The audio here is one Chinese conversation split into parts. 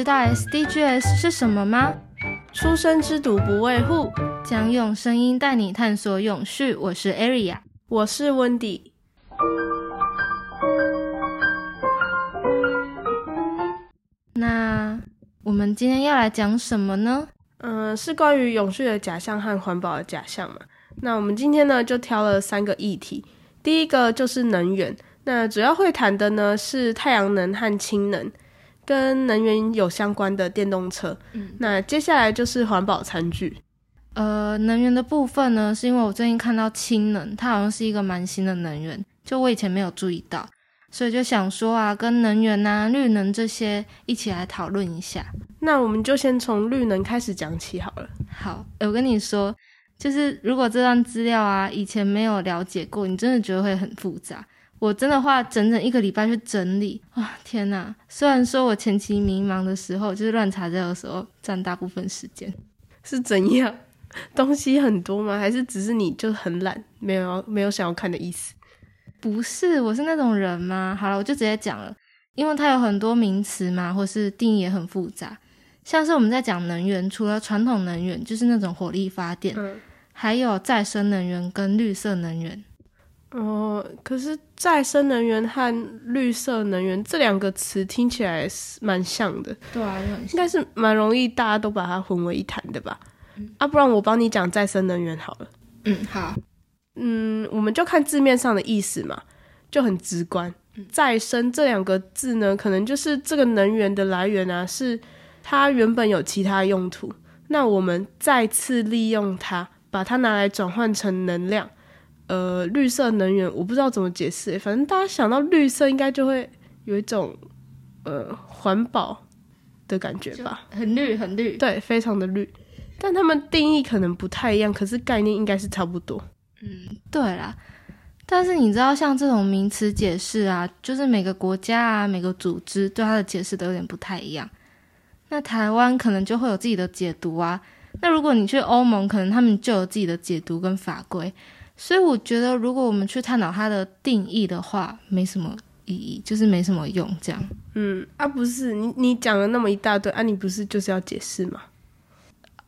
知道 SDGs 是什么吗？出生之犊不畏虎，将用声音带你探索永续。我是 Aria，我是 Wendy。那我们今天要来讲什么呢？嗯，是关于永续的假象和环保的假象嘛。那我们今天呢，就挑了三个议题。第一个就是能源，那主要会谈的呢是太阳能和氢能，跟能源有相关的电动车。嗯，那接下来就是环保餐具。呃，能源的部分呢，是因为我最近看到氢能，它好像是一个蛮新的能源，就我以前没有注意到，所以就想说啊，跟能源啊、绿能这些一起来讨论一下。那我们就先从绿能开始讲起好了。好，我跟你说。就是如果这段资料啊以前没有了解过，你真的觉得会很复杂。我真的花整整一个礼拜去整理啊！天哪！虽然说我前期迷茫的时候，就是乱查资料的时候占大部分时间，是怎样？东西很多吗？还是只是你就很懒，没有没有想要看的意思？不是，我是那种人吗？好了，我就直接讲了，因为它有很多名词嘛，或是定义也很复杂。像是我们在讲能源，除了传统能源，就是那种火力发电。还有再生能源跟绿色能源，哦，可是再生能源和绿色能源这两个词听起来是蛮像的，对啊，应该是蛮容易大家都把它混为一谈的吧？啊，不然我帮你讲再生能源好了。嗯，好，嗯，我们就看字面上的意思嘛，就很直观。再生这两个字呢，可能就是这个能源的来源啊，是它原本有其他用途，那我们再次利用它。把它拿来转换成能量，呃，绿色能源，我不知道怎么解释，反正大家想到绿色，应该就会有一种呃环保的感觉吧，很绿，很绿，对，非常的绿。但他们定义可能不太一样，可是概念应该是差不多。嗯，对啦。但是你知道，像这种名词解释啊，就是每个国家啊，每个组织对它的解释都有点不太一样。那台湾可能就会有自己的解读啊。那如果你去欧盟，可能他们就有自己的解读跟法规，所以我觉得如果我们去探讨它的定义的话，没什么意义，就是没什么用。这样，嗯啊，不是你你讲了那么一大堆啊，你不是就是要解释吗？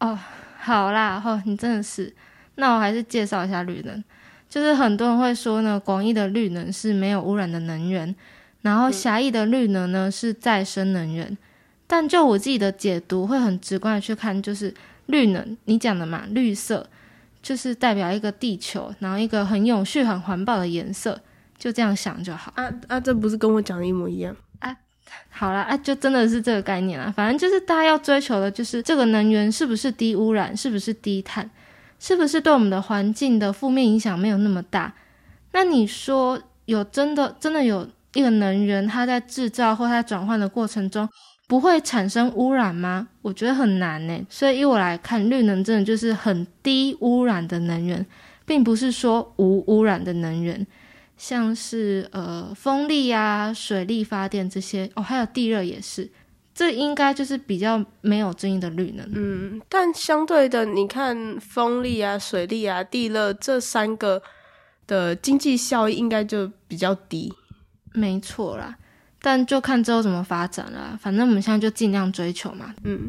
哦，好啦，哦，你真的是，那我还是介绍一下绿能，就是很多人会说呢，广义的绿能是没有污染的能源，然后狭义的绿能呢是再生能源，但就我自己的解读，会很直观的去看，就是。绿能，你讲的嘛，绿色就是代表一个地球，然后一个很永续、很环保的颜色，就这样想就好。啊啊，这不是跟我讲的一模一样啊？好啦啊，就真的是这个概念啊。反正就是大家要追求的，就是这个能源是不是低污染，是不是低碳，是不是对我们的环境的负面影响没有那么大。那你说有真的真的有一个能源，它在制造或它转换的过程中？不会产生污染吗？我觉得很难呢。所以，以我来看，绿能真的就是很低污染的能源，并不是说无污染的能源，像是呃风力啊、水力发电这些哦，还有地热也是，这应该就是比较没有争议的绿能。嗯，但相对的，你看风力啊、水力啊、地热这三个的经济效益应该就比较低。没错啦。但就看之后怎么发展了，反正我们现在就尽量追求嘛。嗯，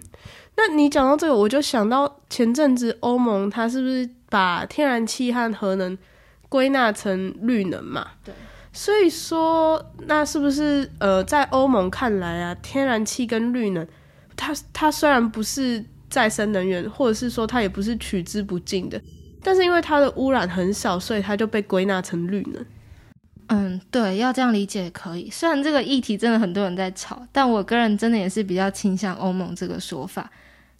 那你讲到这个，我就想到前阵子欧盟它是不是把天然气和核能归纳成绿能嘛？对。所以说，那是不是呃，在欧盟看来啊，天然气跟绿能，它它虽然不是再生能源，或者是说它也不是取之不尽的，但是因为它的污染很少，所以它就被归纳成绿能。嗯，对，要这样理解也可以。虽然这个议题真的很多人在吵，但我个人真的也是比较倾向欧盟这个说法，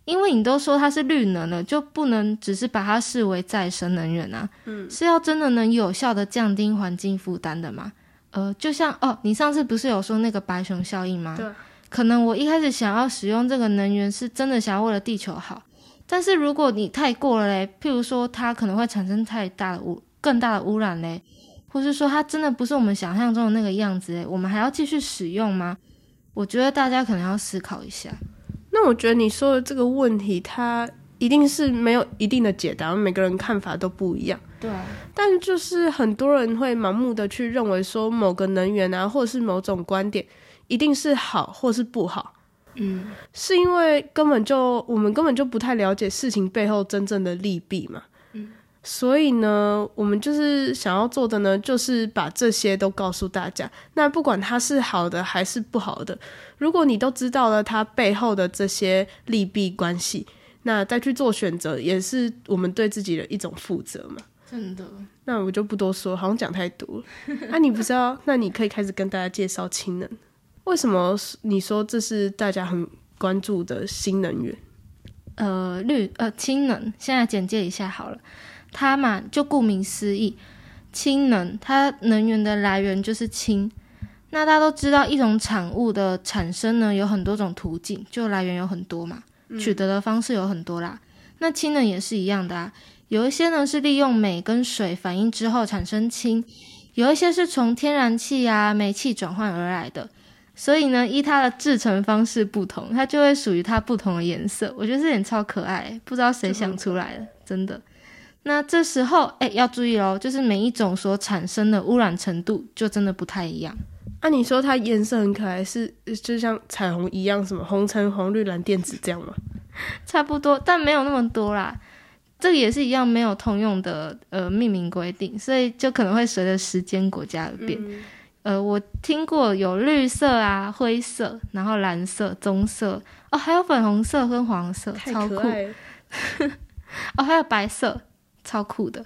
因为你都说它是绿能了，就不能只是把它视为再生能源啊，嗯，是要真的能有效的降低环境负担的嘛。呃，就像哦，你上次不是有说那个白熊效应吗？对，可能我一开始想要使用这个能源是真的想要为了地球好，但是如果你太过了嘞，譬如说它可能会产生太大的污更大的污染嘞。或是说它真的不是我们想象中的那个样子诶，我们还要继续使用吗？我觉得大家可能要思考一下。那我觉得你说的这个问题，它一定是没有一定的解答，每个人看法都不一样。对。但就是很多人会盲目的去认为说某个能源啊，或者是某种观点一定是好或是不好。嗯，是因为根本就我们根本就不太了解事情背后真正的利弊嘛。嗯，所以呢，我们就是想要做的呢，就是把这些都告诉大家。那不管它是好的还是不好的，如果你都知道了它背后的这些利弊关系，那再去做选择，也是我们对自己的一种负责嘛。真的。那我就不多说，好像讲太多了。那、你不知道，那你可以开始跟大家介绍氢能。为什么你说这是大家很关注的新能源？呃，绿呃氢能，现在简介一下好了。它嘛，就顾名思义，氢能，它能源的来源就是氢。那大家都知道，一种产物的产生呢，有很多种途径，就来源有很多嘛，取得的方式有很多啦。那氢能也是一样的啊，有一些呢是利用镁跟水反应之后产生氢，有一些是从天然气啊、煤气转换而来的。所以呢，依它的制成方式不同，它就会属于它不同的颜色。我觉得这点超可爱，不知道谁想出来的，真的。那这时候，哎，要注意哦，就是每一种所产生的污染程度就真的不太一样。啊，你说它颜色很可爱，是就像彩虹一样，什么红橙黄绿蓝靛紫这样吗？差不多，但没有那么多啦。这个也是一样，没有通用的呃命名规定，所以就可能会随着时间国家而变。呃，我听过有绿色啊、灰色，然后蓝色、棕色，哦，还有粉红色跟黄色，超酷。哦，还有白色，超酷的。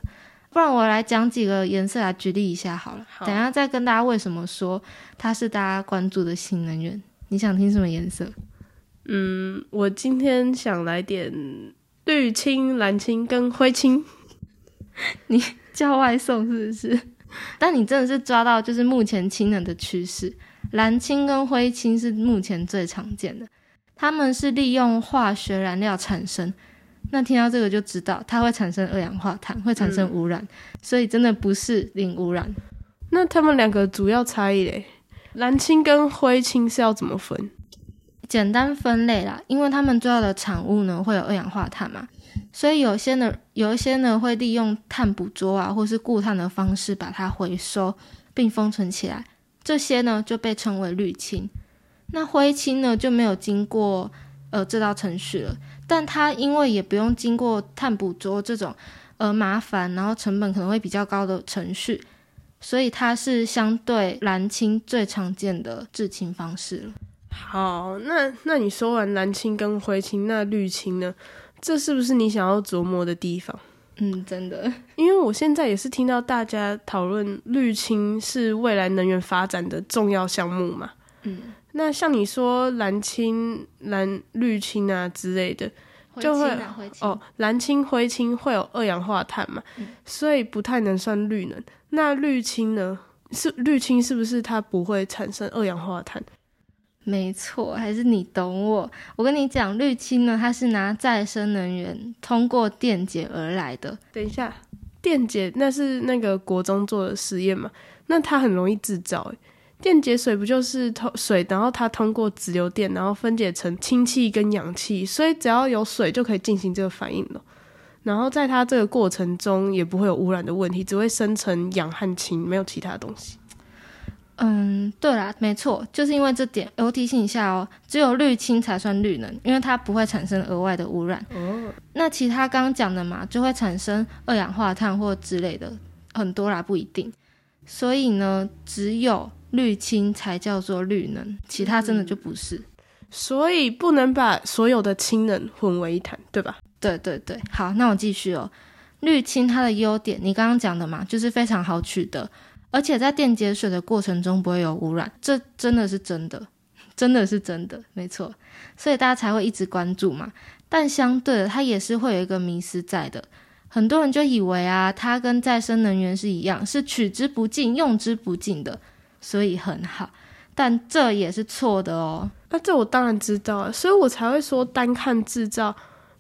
不然我来讲几个颜色来举例一下好了。等下再跟大家为什么说它是大家关注的新能源。你想听什么颜色？嗯，我今天想来点绿青、蓝青跟灰青。你叫外送是不是？但你真的是抓到，就是目前氢能的趋势，蓝青跟灰青是目前最常见的，它们是利用化学燃料产生。那听到这个就知道，它会产生二氧化碳，会产生污染，所以真的不是零污染。那它们两个主要差异嘞，蓝氢跟灰氢是要怎么分？简单分类啦，因为它们主要的产物呢会有二氧化碳嘛。所以有些呢，有一些呢会利用碳捕捉啊，或是固碳的方式把它回收并封存起来，这些呢就被称为滤氢。那灰氢呢就没有经过呃这道程序了，但它因为也不用经过碳捕捉这种呃麻烦，然后成本可能会比较高的程序，所以它是相对蓝氢最常见的制氢方式了。好，那那你说完蓝氢跟灰氢，那绿氢呢？这是不是你想要琢磨的地方？嗯，真的，因为我现在也是听到大家讨论绿氢是未来能源发展的重要项目嘛。嗯，那像你说蓝氢、蓝绿氢啊之类的，就会哦，蓝氢、灰氢会有二氧化碳嘛，所以不太能算绿能。那绿氢呢？是绿氢是不是它不会产生二氧化碳？没错，还是你懂我。我跟你讲，氯氢呢，它是拿再生能源通过电解而来的。等一下，电解那是那个国中做的实验嘛？那它很容易制造。电解水不就是通水，然后它通过直流电，然后分解成氢气跟氧气，所以只要有水就可以进行这个反应了。然后在它这个过程中也不会有污染的问题，只会生成氧和氢，没有其他东西。嗯，对啦，没错，就是因为这点，我提醒一下哦，只有氯氢才算绿能，因为它不会产生额外的污染。哦，那其他刚刚讲的嘛，就会产生二氧化碳或之类的，很多啦，不一定。所以呢，只有氯氢才叫做绿能，其他真的就不是。所以不能把所有的氢能混为一谈，对吧？对对对，好，那我继续哦。绿氢它的优点，你刚刚讲的嘛，就是非常好取得。而且在电解水的过程中不会有污染，这真的是真的，真的是真的，没错，所以大家才会一直关注嘛。但相对的，它也是会有一个迷失在的，很多人就以为啊，它跟再生能源是一样，是取之不尽、用之不尽的，所以很好。但这也是错的哦。那这我当然知道，所以我才会说单看制造。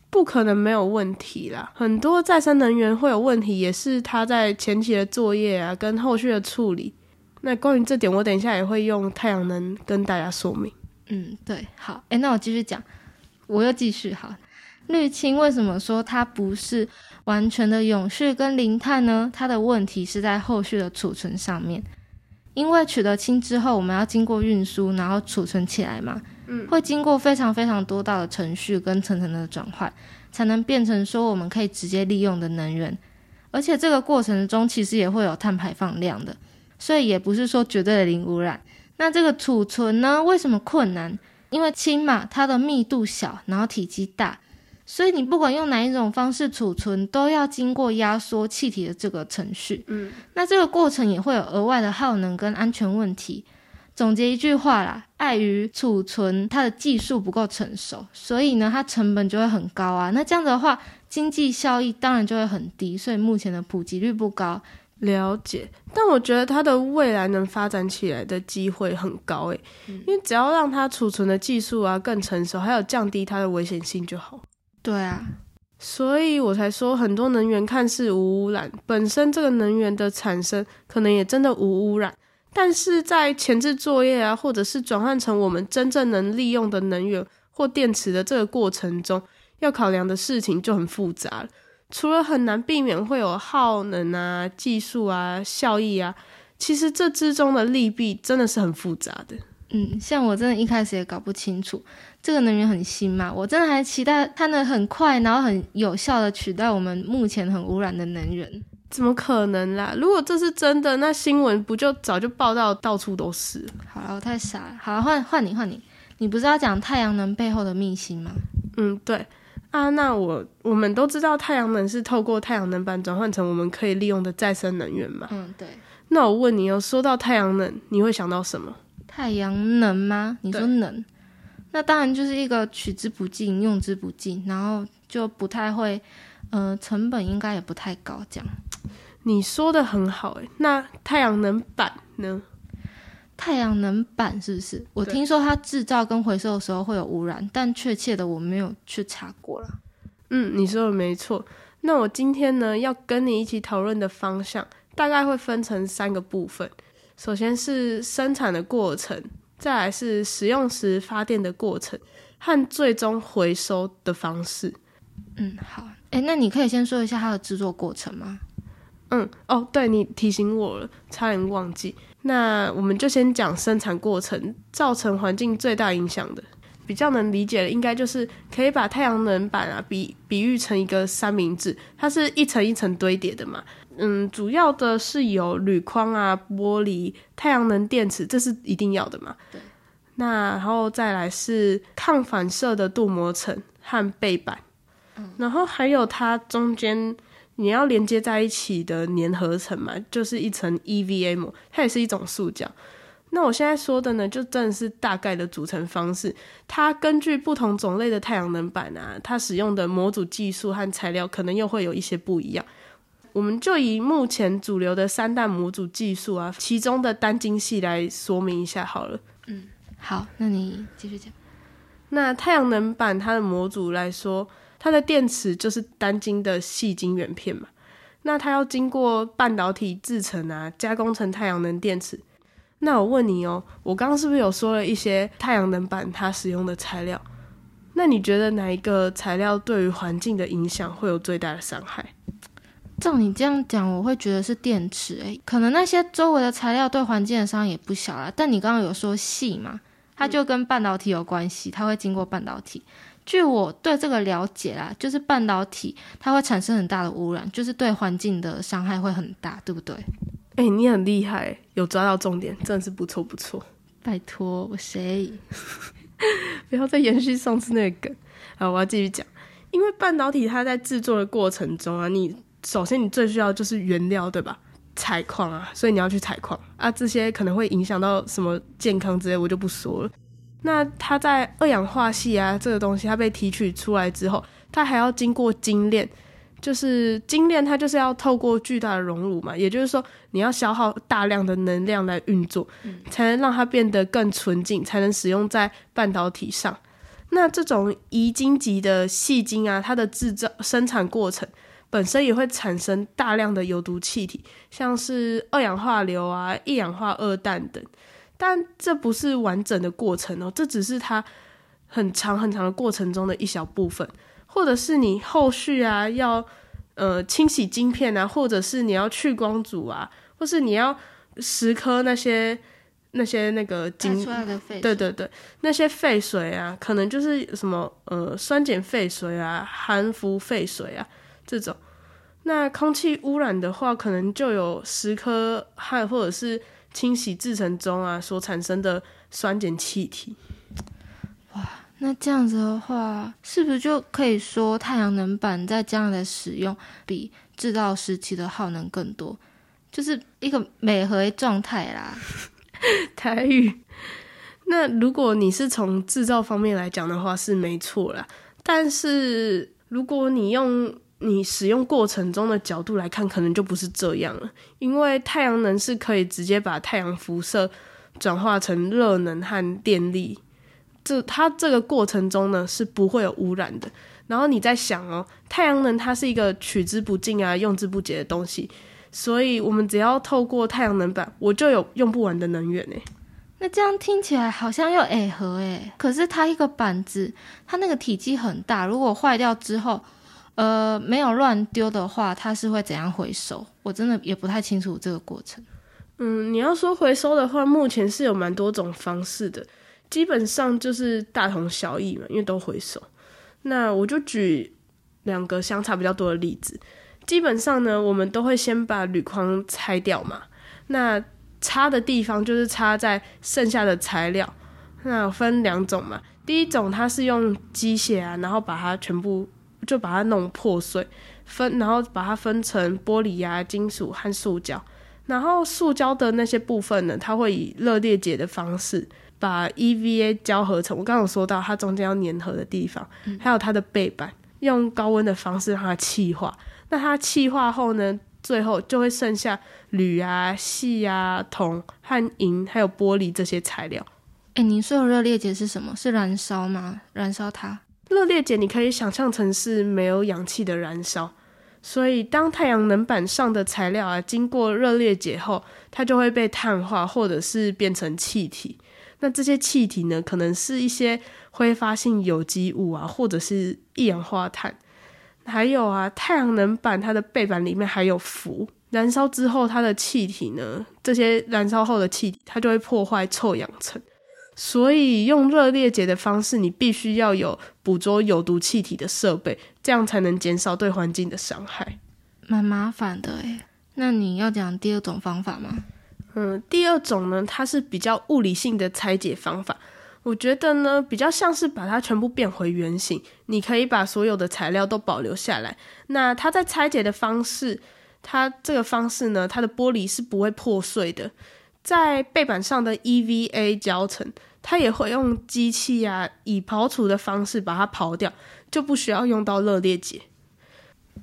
不可能没有问题啦，很多再生能源会有问题，也是它在前期的作业啊，跟后续的处理。那关于这点，我等一下也会用太阳能跟大家说明。嗯，对，好，诶，那我继续讲，我又继续好。绿氢为什么说它不是完全的永续跟零碳呢？它的问题是在后续的储存上面，因为取得氢之后，我们要经过运输，然后储存起来嘛，嗯，会经过非常非常多道的程序跟层层的转换，才能变成说我们可以直接利用的能源。而且这个过程中其实也会有碳排放量的，所以也不是说绝对的零污染。那这个储存呢，为什么困难？因为氢嘛，它的密度小，然后体积大，所以你不管用哪一种方式储存，都要经过压缩气体的这个程序。嗯，那这个过程也会有额外的耗能跟安全问题。总结一句话啦，碍于储存它的技术不够成熟，所以呢，它成本就会很高啊。那这样子的话，经济效益当然就会很低，所以目前的普及率不高。了解，但我觉得它的未来能发展起来的机会很高诶，因为只要让它储存的技术啊更成熟，还有降低它的危险性就好。对啊，所以我才说很多能源看似无污染，本身这个能源的产生可能也真的无污染，但是在前置作业啊，或者是转换成我们真正能利用的能源或电池的这个过程中，要考量的事情就很复杂了。除了很难避免会有耗能啊、技术啊、效益啊，其实这之中的利弊真的是很复杂的。嗯，像我真的一开始也搞不清楚，这个能源很新嘛，我真的还期待它能很快，然后很有效的取代我们目前很污染的能源。怎么可能啦？如果这是真的，那新闻不就早就报道到处都是？好了，我太傻了。好了，换换你，换你，你不是要讲太阳能背后的秘辛吗？嗯，对。啊，那我我们都知道太阳能是透过太阳能板转换成我们可以利用的再生能源嘛？嗯，对。那我问你哦，说到太阳能，你会想到什么？太阳能吗？你说能，那当然就是一个取之不尽、用之不尽，然后就不太会，呃，成本应该也不太高。这样，你说的很好诶。那太阳能板呢？太阳能板是不是？我听说它制造跟回收的时候会有污染，但确切的我没有去查过了。嗯，你说的没错。那我今天呢要跟你一起讨论的方向，大概会分成三个部分。首先是生产的过程，再来是使用时发电的过程，和最终回收的方式。嗯，好。哎，那你可以先说一下它的制作过程吗？嗯，哦，对你提醒我了，差点忘记。那我们就先讲生产过程造成环境最大影响的，比较能理解的，应该就是可以把太阳能板啊比比喻成一个三明治，它是一层一层堆叠的嘛。嗯，主要的是有铝框啊、玻璃、太阳能电池，这是一定要的嘛。对。那然后再来是抗反射的镀膜层和背板，嗯，然后还有它中间。你要连接在一起的粘合层嘛，就是一层 EVA 膜，它也是一种塑胶。那我现在说的呢，就真的是大概的组成方式。它根据不同种类的太阳能板啊，它使用的模组技术和材料可能又会有一些不一样。我们就以目前主流的三代模组技术啊，其中的单晶系来说明一下好了。嗯，好，那你继续讲。那太阳能板它的模组来说。它的电池就是单晶的细晶圆片嘛，那它要经过半导体制成啊，加工成太阳能电池。那我问你哦，我刚刚是不是有说了一些太阳能板它使用的材料？那你觉得哪一个材料对于环境的影响会有最大的伤害？照你这样讲，我会觉得是电池。诶，可能那些周围的材料对环境的伤也不小啦。但你刚刚有说细嘛，它就跟半导体有关系，它会经过半导体。据我对这个了解啦，就是半导体它会产生很大的污染，就是对环境的伤害会很大，对不对？哎，你很厉害，有抓到重点，真的是不错不错。拜托，我谁？不要再延续上次那个梗。好，我要继续讲。因为半导体它在制作的过程中啊，你首先你最需要就是原料，对吧？采矿啊，所以你要去采矿啊，这些可能会影响到什么健康之类，我就不说了。那它在二氧化系啊，这个东西它被提取出来之后，它还要经过精炼，就是精炼它就是要透过巨大的熔炉嘛，也就是说你要消耗大量的能量来运作，才能让它变得更纯净，才能使用在半导体上。那这种乙晶级的细晶啊，它的制造生产过程本身也会产生大量的有毒气体，像是二氧化硫啊、一氧化二氮等。但这不是完整的过程哦，这只是它很长很长的过程中的一小部分，或者是你后续啊要呃清洗晶片啊，或者是你要去光阻啊，或是你要蚀刻那些那些那个排精出来的废对对对，那些废水啊，可能就是什么呃酸碱废水啊、含氟废水啊这种。那空气污染的话，可能就有石科和或者是清洗制成中啊所产生的酸碱气体。哇那这样子的话，是不是就可以说太阳能板在将来的使用比制造时期的耗能更多，就是一个美合状态啦？台语。那如果你是从制造方面来讲的话，是没错啦。但是如果你用你使用过程中的角度来看，可能就不是这样了。因为太阳能是可以直接把太阳辐射转化成热能和电力，这它这个过程中呢是不会有污染的。然后你在想哦，太阳能它是一个取之不尽啊、用之不竭的东西，所以我们只要透过太阳能板，我就有用不完的能源呢。那这样听起来好像又诶合诶，可是它一个板子，它那个体积很大，如果坏掉之后，呃，没有乱丢的话，它是会怎样回收？我真的也不太清楚这个过程。嗯，你要说回收的话，目前是有蛮多种方式的，基本上就是大同小异嘛，因为都回收。那我就举两个相差比较多的例子。基本上呢，我们都会先把铝框拆掉嘛，那差的地方就是差在剩下的材料。那分两种嘛，第一种它是用机械啊，然后把它全部就把它弄破碎，分然后把它分成玻璃啊、金属和塑胶。然后塑胶的那些部分呢，它会以热裂解的方式把 EVA 胶合成。我刚刚有说到它中间要粘合的地方，还有它的背板，用高温的方式让它气化。那它气化后呢，最后就会剩下铝啊、锡啊、铜和银，还有玻璃这些材料。诶，您说的热裂解是什么？是燃烧吗？燃烧它？热裂解你可以想象成是没有氧气的燃烧。所以，当太阳能板上的材料啊，经过热裂解后，它就会被碳化，或者是变成气体。那这些气体呢，可能是一些挥发性有机物啊，或者是一氧化碳。还有啊，太阳能板它的背板里面还有氟，燃烧之后它的气体呢，这些燃烧后的气体，它就会破坏臭氧层。所以用热裂解的方式，你必须要有捕捉有毒气体的设备，这样才能减少对环境的伤害。蛮麻烦的诶。那你要讲第二种方法吗？嗯，第二种呢，它是比较物理性的拆解方法。我觉得呢，比较像是把它全部变回原形。你可以把所有的材料都保留下来。那它在拆解的方式，它这个方式呢，它的玻璃是不会破碎的。在背板上的 EVA 胶层，它也会用机器啊，以刨除的方式把它刨掉，就不需要用到热裂解。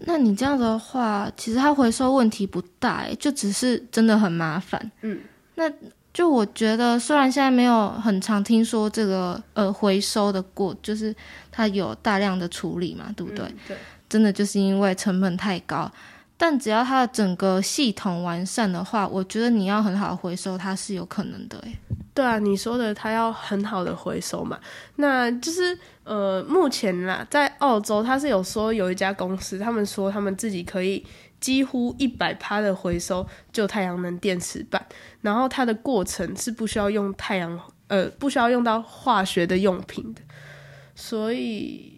那你这样的话，其实它回收问题不大诶，就只是真的很麻烦。嗯，那就我觉得，虽然现在没有很常听说这个呃回收的过，就是它有大量的处理嘛，对不对？对。真的就是因为成本太高，但只要它的整个系统完善的话，我觉得你要很好回收它是有可能的诶。对啊，你说的它要很好的回收嘛，那就是呃，目前啦，在澳洲它是有说有一家公司，他们说他们自己可以几乎一百趴的回收旧太阳能电池板，然后它的过程是不需要用太阳呃不需要用到化学的用品的，所以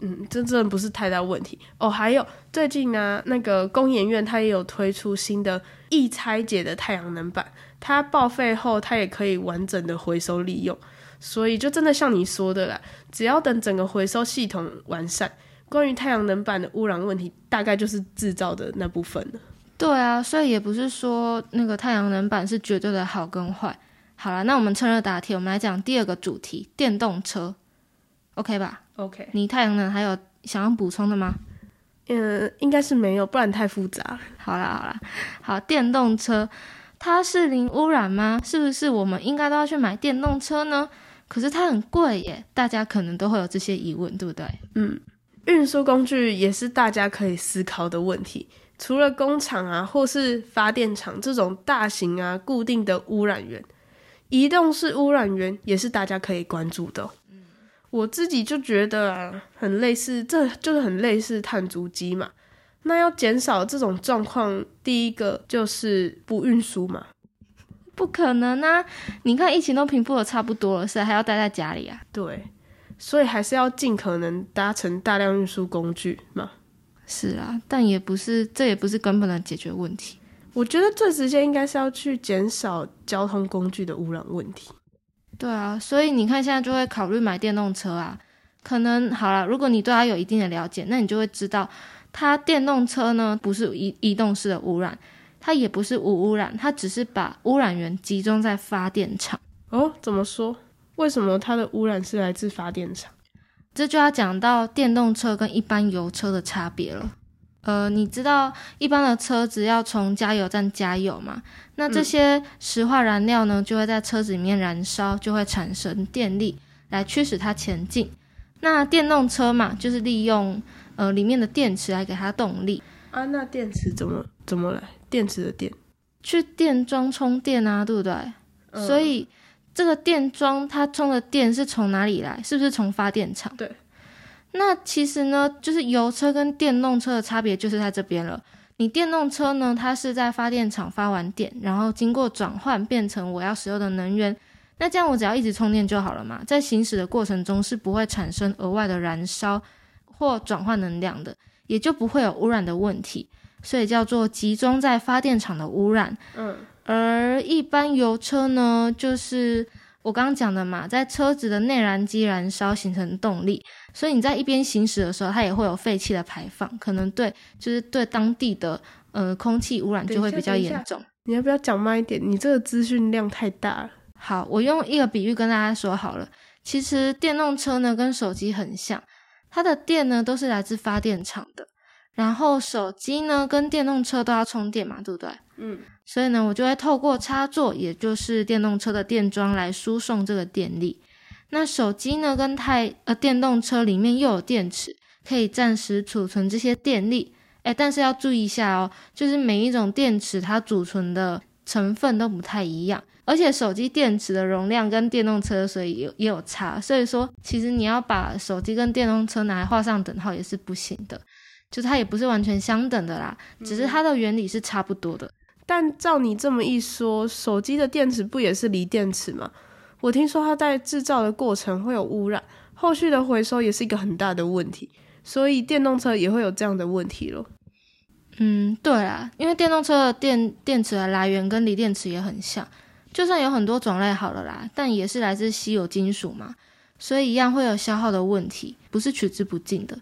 嗯，这真的不是太大问题哦。还有最近呢，那个工研院它也有推出新的易拆解的太阳能板。它报废后，它也可以完整的回收利用，所以就真的像你说的啦，只要等整个回收系统完善，关于太阳能板的污染问题，大概就是制造的那部分了。对啊，所以也不是说那个太阳能板是绝对的好跟坏。好了，那我们趁热打铁，我们来讲第二个主题——电动车，OK 吧？OK，你太阳能还有想要补充的吗？嗯，应该是没有，不然太复杂。好啦好啦，好，电动车。它是零污染吗？是不是我们应该都要去买电动车呢？可是它很贵耶，大家可能都会有这些疑问，对不对？嗯，运输工具也是大家可以思考的问题。除了工厂啊，或是发电厂这种大型啊固定的污染源，移动式污染源也是大家可以关注的。嗯，我自己就觉得啊，很类似，这就是很类似碳足迹嘛。那要减少这种状况，第一个就是不运输嘛。不可能啊！你看疫情都平复的差不多了，谁还要待在家里啊？对，所以还是要尽可能搭乘大量运输工具嘛。是啊，但也不是，这也不是根本的解决问题。我觉得最直接应该是要去减少交通工具的污染问题。对啊，所以你看现在就会考虑买电动车啊。可能好了，如果你对它有一定的了解，那你就会知道，它电动车呢不是移移动式的污染，它也不是无污染，它只是把污染源集中在发电厂。哦，怎么说？为什么它的污染是来自发电厂？这就要讲到电动车跟一般油车的差别了。呃，你知道一般的车子要从加油站加油嘛？那这些石化燃料呢，就会在车子里面燃烧，就会产生电力来驱使它前进。那电动车嘛，就是利用呃里面的电池来给它动力啊。那电池怎么怎么来？电池的电去电桩充电啊，对不对？所以这个电桩它充的电是从哪里来？是不是从发电厂？对。那其实呢，就是油车跟电动车的差别就是在这边了。你电动车呢，它是在发电厂发完电，然后经过转换变成我要使用的能源。那这样我只要一直充电就好了嘛，在行驶的过程中是不会产生额外的燃烧或转换能量的，也就不会有污染的问题，所以叫做集中在发电厂的污染。嗯，而一般油车呢，就是我刚刚讲的嘛，在车子的内燃机燃烧形成动力，所以你在一边行驶的时候，它也会有废气的排放，可能对就是对当地的呃空气污染就会比较严重。你要不要讲慢一点？你这个资讯量太大了。好，我用一个比喻跟大家说好了。其实电动车呢跟手机很像，它的电呢都是来自发电厂的。然后手机呢跟电动车都要充电嘛，对不对？嗯。所以呢，我就会透过插座，也就是电动车的电桩来输送这个电力。那手机呢跟太呃电动车里面又有电池，可以暂时储存这些电力。哎，但是要注意一下哦，就是每一种电池它储存的成分都不太一样。而且手机电池的容量跟电动车所以有也有差，所以说其实你要把手机跟电动车拿来画上等号也是不行的，就它也不是完全相等的啦，只是它的原理是差不多的。但照你这么一说，手机的电池不也是锂电池吗？我听说它在制造的过程会有污染，后续的回收也是一个很大的问题，所以电动车也会有这样的问题咯。嗯，对啊，因为电动车的电电池的来源跟锂电池也很像。就算有很多种类好了啦，但也是来自稀有金属嘛，所以一样会有消耗的问题，不是取之不尽的。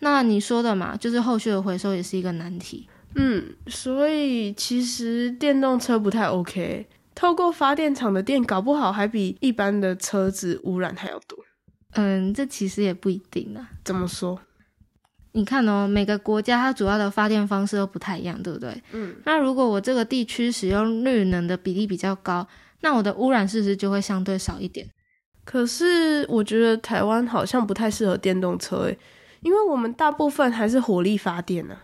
那你说的嘛，就是后续的回收也是一个难题。嗯，所以其实电动车不太 OK，透过发电厂的电，搞不好还比一般的车子污染还要多。嗯，这其实也不一定啊。怎么说？你看哦，每个国家它主要的发电方式都不太一样，对不对？嗯。那如果我这个地区使用绿能的比例比较高，那我的污染是不是就会相对少一点？可是我觉得台湾好像不太适合电动车诶，因为我们大部分还是火力发电呢。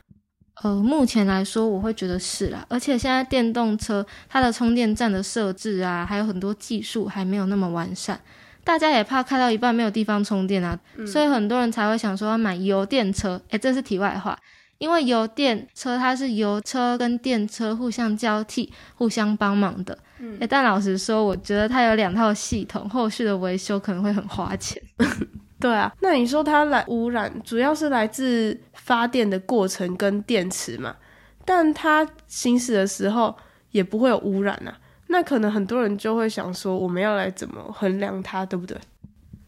呃，目前来说我会觉得是啦，而且现在电动车它的充电站的设置啊，还有很多技术还没有那么完善。大家也怕开到一半没有地方充电啊，所以很多人才会想说要买油电车。诶，这是题外话，因为油电车它是油车跟电车互相交替、互相帮忙的。诶，但老实说，我觉得它有两套系统，后续的维修可能会很花钱。对啊，那你说它来污染，主要是来自发电的过程跟电池嘛？但它行驶的时候也不会有污染啊。那可能很多人就会想说，我们要来怎么衡量它，对不对？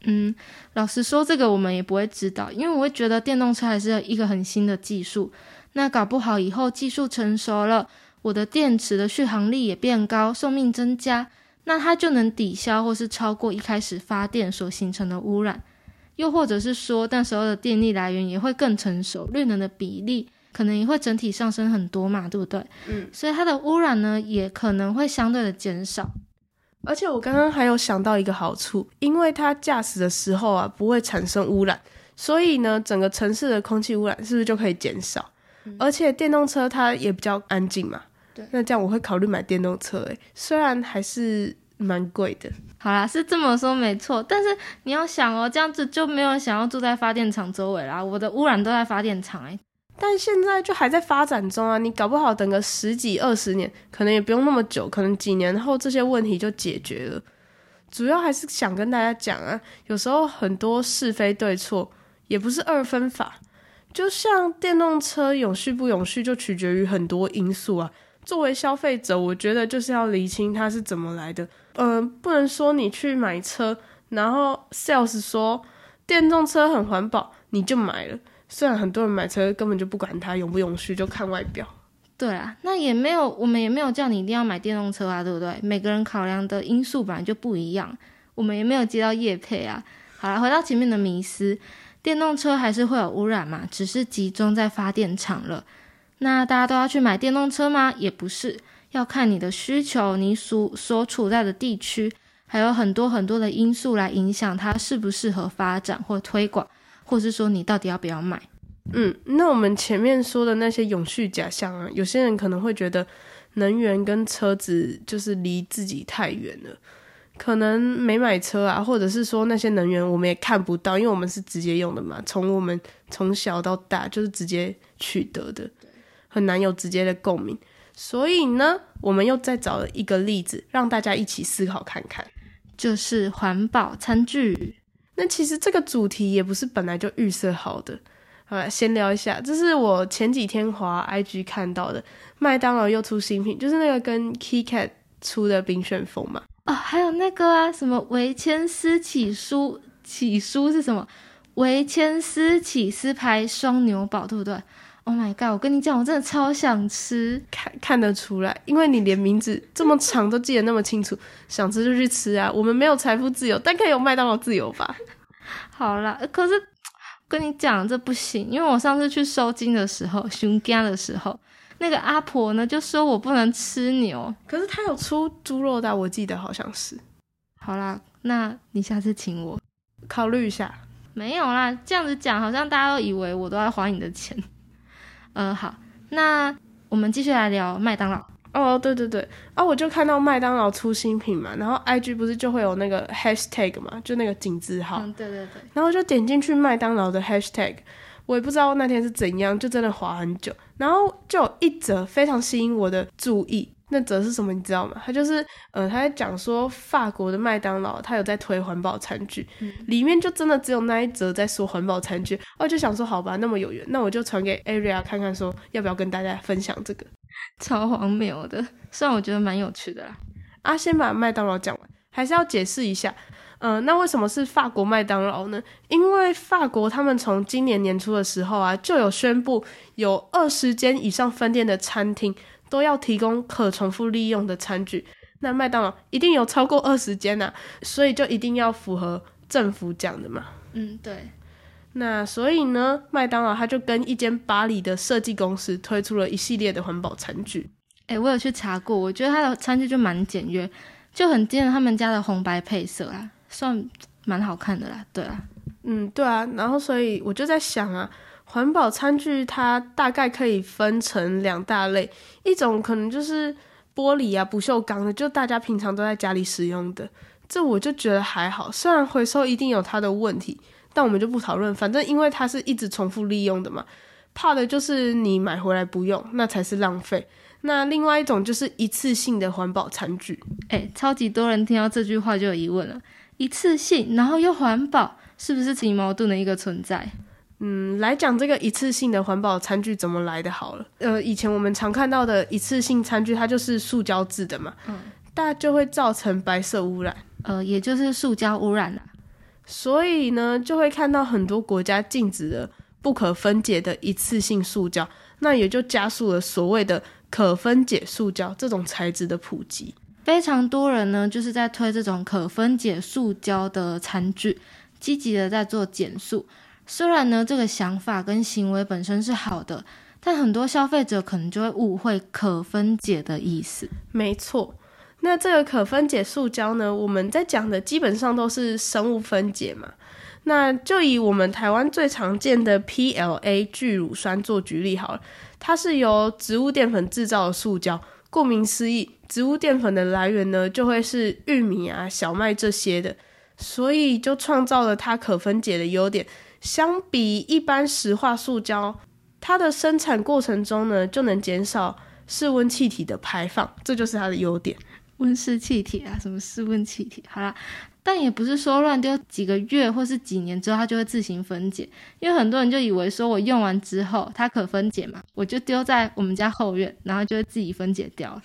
嗯，老实说，这个我们也不会知道，因为我会觉得电动车还是一个很新的技术。那搞不好以后技术成熟了，我的电池的续航力也变高，寿命增加，那它就能抵消或是超过一开始发电所形成的污染。又或者是说，那时候的电力来源也会更成熟，绿能的比例。可能也会整体上升很多嘛，对不对？嗯，所以它的污染呢，也可能会相对的减少。而且我刚刚还有想到一个好处，因为它驾驶的时候啊不会产生污染，所以呢，整个城市的空气污染是不是就可以减少？而且电动车它也比较安静嘛。对，那这样我会考虑买电动车。诶，虽然还是蛮贵的。好啦，是这么说没错，但是你要想哦，这样子就没有人想要住在发电厂周围啦。我的污染都在发电厂诶。但现在就还在发展中啊，你搞不好等个十几二十年，可能也不用那么久，可能几年后这些问题就解决了。主要还是想跟大家讲啊，有时候很多是非对错也不是二分法，就像电动车永续不永续，就取决于很多因素啊。作为消费者，我觉得就是要厘清它是怎么来的。嗯，不能说你去买车，然后 sales 说电动车很环保，你就买了。虽然很多人买车根本就不管它永不永续，就看外表。对啊，那也没有，我们也没有叫你一定要买电动车啊，对不对？每个人考量的因素本来就不一样，我们也没有接到业配啊。好了，回到前面的迷思，电动车还是会有污染嘛？只是集中在发电厂了。那大家都要去买电动车吗？也不是，要看你的需求，你所所处在的地区，还有很多很多的因素来影响它适不适合发展或推广。或者是说你到底要不要买？嗯，那我们前面说的那些永续假象啊，有些人可能会觉得能源跟车子就是离自己太远了，可能没买车啊，或者是说那些能源我们也看不到，因为我们是直接用的嘛，从我们从小到大就是直接取得的，很难有直接的共鸣。所以呢，我们又再找了一个例子，让大家一起思考看看，就是环保餐具。那其实这个主题也不是本来就预设好的，好了，先聊一下，这是我前几天滑 IG 看到的，麦当劳又出新品，就是那个跟 KitKat 出的冰旋风嘛。哦，还有那个啊，什么维千斯起酥起酥是什么？维千斯起司牌双牛堡，对不对？Oh my god！我跟你讲，我真的超想吃，看看得出来，因为你连名字这么长都记得那么清楚，想吃就去吃啊。我们没有财富自由，但可以有麦当劳自由吧？好啦，可是跟你讲这不行，因为我上次去收金的时候，熊家的时候，那个阿婆呢就说我不能吃牛，可是她有出猪肉的，我记得好像是。好啦，那你下次请我考虑一下。没有啦，这样子讲好像大家都以为我都要花你的钱。嗯，好，那我们继续来聊麦当劳。哦，对对对，啊，我就看到麦当劳出新品嘛，然后 I G 不是就会有那个 hashtag 嘛，就那个井字号。嗯，对对对。然后就点进去麦当劳的 hashtag，我也不知道那天是怎样，就真的滑很久，然后就有一则非常吸引我的注意。那则是什么？你知道吗？他就是，呃，他在讲说法国的麦当劳，他有在推环保餐具，里面就真的只有那一则在说环保餐具。我就想说，好吧，那么有缘，那我就传给 Area 看看，说要不要跟大家分享这个。超荒谬的，虽然我觉得蛮有趣的啦。啊，先把麦当劳讲完，还是要解释一下。嗯，那为什么是法国麦当劳呢？因为法国他们从今年年初的时候啊，就有宣布有二十间以上分店的餐厅都要提供可重复利用的餐具。那麦当劳一定有超过二十间呐，所以就一定要符合政府讲的嘛。嗯，对。那所以呢，麦当劳他就跟一间巴黎的设计公司推出了一系列的环保餐具。哎，我有去查过，我觉得它的餐具就蛮简约，就很见他们家的红白配色啊，算蛮好看的啦。对啊，嗯，对啊。然后所以我就在想啊，环保餐具它大概可以分成两大类，一种可能就是玻璃啊、不锈钢的，就大家平常都在家里使用的，这我就觉得还好，虽然回收一定有它的问题。但我们就不讨论，反正因为它是一直重复利用的嘛，怕的就是你买回来不用，那才是浪费。那另外一种就是一次性的环保餐具，哎，超级多人听到这句话就有疑问了：一次性，然后又环保，是不是挺矛盾的一个存在？嗯，来讲这个一次性的环保餐具怎么来的好了。呃，以前我们常看到的一次性餐具，它就是塑胶制的嘛，嗯，但就会造成白色污染，呃，也就是塑胶污染了。所以呢，就会看到很多国家禁止了不可分解的一次性塑胶，那也就加速了所谓的可分解塑胶这种材质的普及。非常多人呢，就是在推这种可分解塑胶的餐具，积极的在做减塑。虽然呢，这个想法跟行为本身是好的，但很多消费者可能就会误会可分解的意思。没错。那这个可分解塑胶呢？我们在讲的基本上都是生物分解嘛。那就以我们台湾最常见的 PLA 聚乳酸做举例好了，它是由植物淀粉制造的塑胶。顾名思义，植物淀粉的来源呢，就会是玉米啊、小麦这些的，所以就创造了它可分解的优点。相比一般石化塑胶。它的生产过程中呢，就能减少室温气体的排放，这就是它的优点。温室气体啊，什么室温气体？好啦，但也不是说乱丢几个月或是几年之后它就会自行分解，因为很多人就以为说我用完之后它可分解嘛，我就丢在我们家后院，然后就会自己分解掉，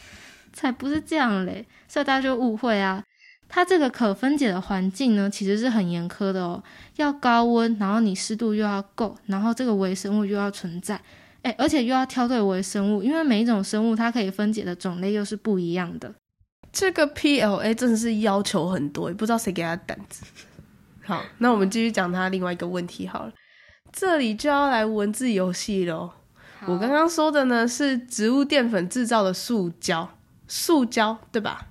才不是这样嘞，所以大家就误会啊。它这个可分解的环境呢，其实是很严苛的哦，要高温，然后你湿度又要够，然后这个微生物又要存在，哎，而且又要挑对微生物，因为每一种生物它可以分解的种类又是不一样的。这个 PLA 真的是要求很多，也不知道谁给他胆子。好，那我们继续讲他另外一个问题好了，这里就要来文字游戏喽。我刚刚说的呢是植物淀粉制造的塑胶，塑胶对吧？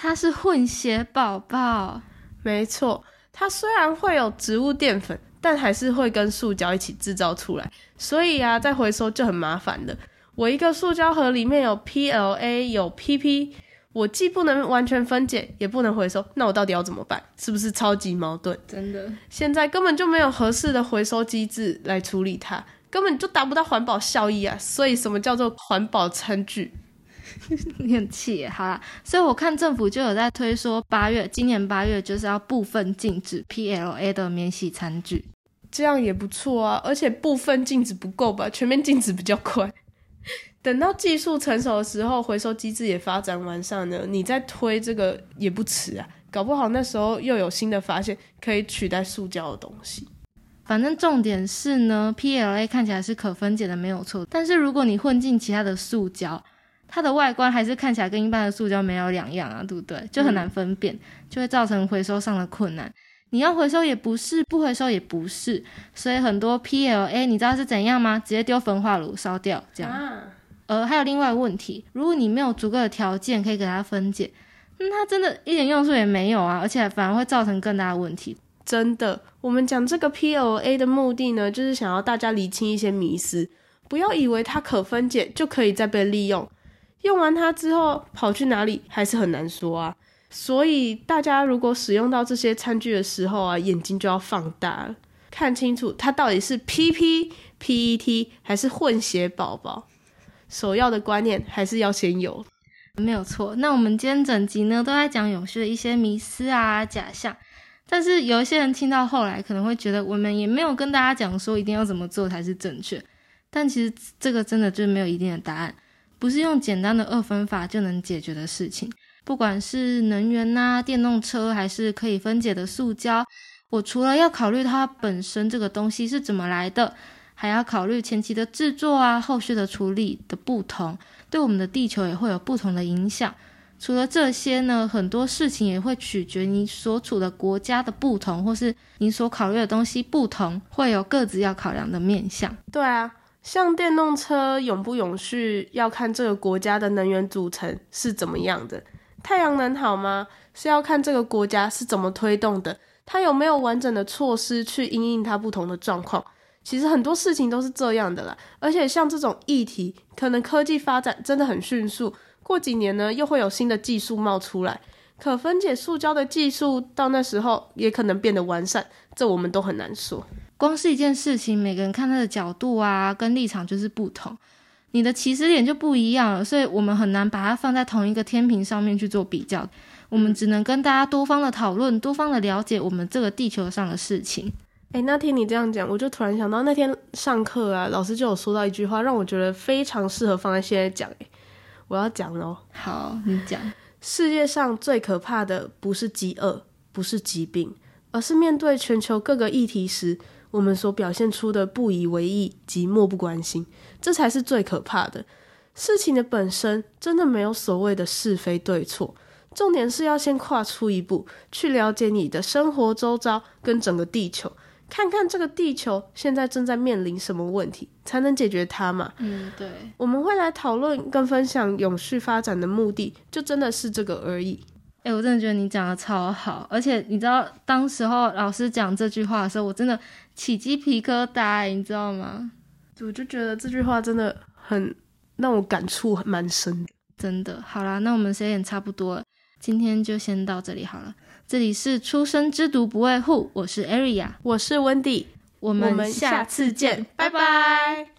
它是混血宝宝，没错。它虽然会有植物淀粉，但还是会跟塑胶一起制造出来，所以啊，再回收就很麻烦的。我一个塑胶盒里面有 PLA，有 PP。我既不能完全分解，也不能回收，那我到底要怎么办？是不是超级矛盾？真的，现在根本就没有合适的回收机制来处理它，根本就达不到环保效益啊！所以，什么叫做环保餐具？你很气，好啦，所以我看政府就有在推说，八月今年八月就是要部分禁止 PLA 的免洗餐具，这样也不错啊。而且部分禁止不够吧？全面禁止比较快。等到技术成熟的时候，回收机制也发展完善了，你再推这个也不迟啊。搞不好那时候又有新的发现，可以取代塑胶的东西。反正重点是呢，PLA 看起来是可分解的，没有错。但是如果你混进其他的塑胶，它的外观还是看起来跟一般的塑胶没有两样啊，对不对？就很难分辨，就会造成回收上的困难。你要回收也不是，不回收也不是，所以很多 PLA 你知道是怎样吗？直接丢焚化炉烧掉，这样。呃，还有另外问题，如果你没有足够的条件可以给它分解，那它真的一点用处也没有啊，而且反而会造成更大的问题。真的，我们讲这个 PLA 的目的呢，就是想要大家理清一些迷思，不要以为它可分解就可以再被利用，用完它之后跑去哪里还是很难说啊。所以大家如果使用到这些餐具的时候啊，眼睛就要放大，看清楚它到底是 PP、PET 还是混血宝宝。首要的观念还是要先有，没有错。那我们今天整集呢，都在讲永续的一些迷思啊、假象。但是有一些人听到后来，可能会觉得我们也没有跟大家讲说一定要怎么做才是正确。但其实这个真的就是没有一定的答案，不是用简单的二分法就能解决的事情。不管是能源呐、电动车，还是可以分解的塑胶，我除了要考虑它本身这个东西是怎么来的。还要考虑前期的制作啊，后续的处理的不同，对我们的地球也会有不同的影响。除了这些呢，很多事情也会取决你所处的国家的不同，或是你所考虑的东西不同，会有各自要考量的面向。对啊，像电动车永不永续，要看这个国家的能源组成是怎么样的。太阳能好吗？是要看这个国家是怎么推动的，它有没有完整的措施去应应它不同的状况。其实很多事情都是这样的啦，而且像这种议题，可能科技发展真的很迅速，过几年呢又会有新的技术冒出来，可分解塑胶的技术到那时候也可能变得完善，这我们都很难说。光是一件事情，每个人看他的角度啊，跟立场就是不同，你的起始点就不一样了，所以我们很难把它放在同一个天平上面去做比较，我们只能跟大家多方的讨论，多方的了解我们这个地球上的事情。哎，那听你这样讲，我就突然想到那天上课啊，老师就有说到一句话，让我觉得非常适合放在现在讲。哎，我要讲喽。好，你讲。世界上最可怕的不是饥饿，不是疾病，而是面对全球各个议题时，我们所表现出的不以为意及漠不关心，这才是最可怕的。事情的本身真的没有所谓的是非对错，重点是要先跨出一步，去了解你的生活周遭跟整个地球。看看这个地球现在正在面临什么问题，才能解决它嘛？嗯，对。我们会来讨论跟分享永续发展的目的，就真的是这个而已。哎，我真的觉得你讲的超好，而且你知道，当时候老师讲这句话的时候，我真的起鸡皮疙瘩，你知道吗？我就觉得这句话真的很让我感触蛮深的。真的，好啦，那我们时间差不多了，今天就先到这里好了。这里是出生之毒不畏护，我是 Aria，我是 Wendy，我们下次见，拜拜。